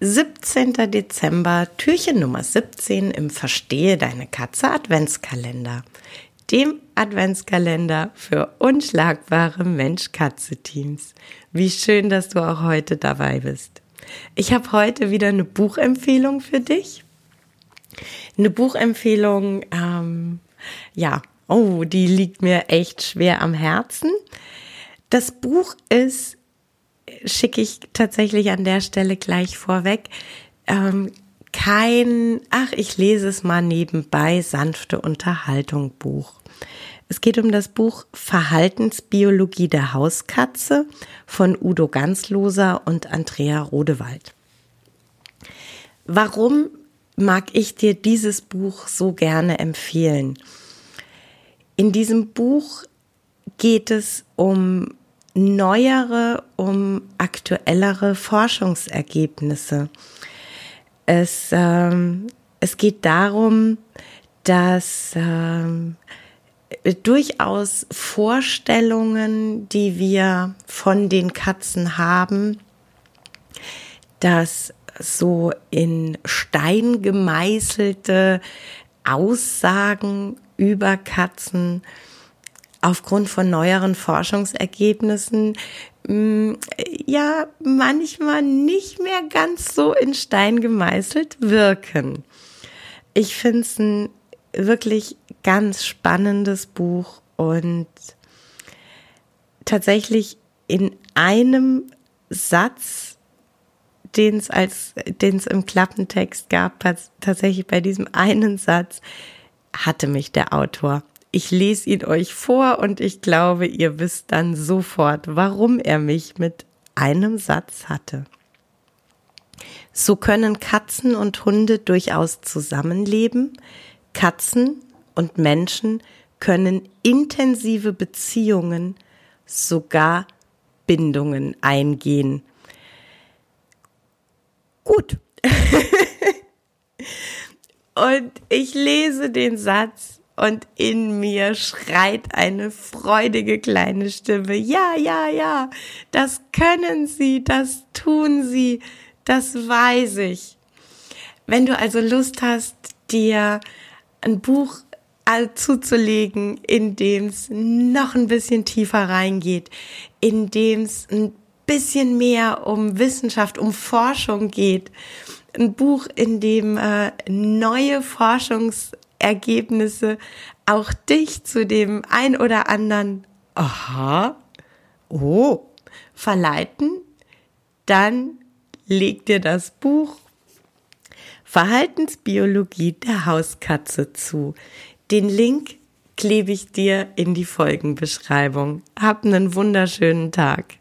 17. Dezember, Türchen Nummer 17 im Verstehe deine Katze Adventskalender. Dem Adventskalender für unschlagbare Mensch-Katze-Teams. Wie schön, dass du auch heute dabei bist. Ich habe heute wieder eine Buchempfehlung für dich. Eine Buchempfehlung, ähm, ja, oh, die liegt mir echt schwer am Herzen. Das Buch ist schicke ich tatsächlich an der Stelle gleich vorweg. Ähm, kein, ach, ich lese es mal nebenbei, sanfte Unterhaltung Buch. Es geht um das Buch Verhaltensbiologie der Hauskatze von Udo Ganzloser und Andrea Rodewald. Warum mag ich dir dieses Buch so gerne empfehlen? In diesem Buch geht es um neuere, um aktuellere Forschungsergebnisse. Es, ähm, es geht darum, dass ähm, durchaus Vorstellungen, die wir von den Katzen haben, dass so in Stein gemeißelte Aussagen über Katzen aufgrund von neueren Forschungsergebnissen mm, ja manchmal nicht mehr ganz so in Stein gemeißelt wirken. Ich finde es ein wirklich ganz spannendes Buch und tatsächlich in einem Satz, den es als, den es im Klappentext gab, tatsächlich bei diesem einen Satz hatte mich der Autor ich lese ihn euch vor und ich glaube, ihr wisst dann sofort, warum er mich mit einem Satz hatte. So können Katzen und Hunde durchaus zusammenleben. Katzen und Menschen können intensive Beziehungen, sogar Bindungen eingehen. Gut. und ich lese den Satz und in mir schreit eine freudige kleine Stimme. Ja, ja, ja, das können Sie, das tun Sie, das weiß ich. Wenn du also Lust hast, dir ein Buch zuzulegen, in dem es noch ein bisschen tiefer reingeht, in dem es ein bisschen mehr um Wissenschaft, um Forschung geht, ein Buch, in dem äh, neue Forschungs Ergebnisse auch dich zu dem ein oder anderen Aha, oh, verleiten, dann leg dir das Buch Verhaltensbiologie der Hauskatze zu. Den Link klebe ich dir in die Folgenbeschreibung. Hab einen wunderschönen Tag.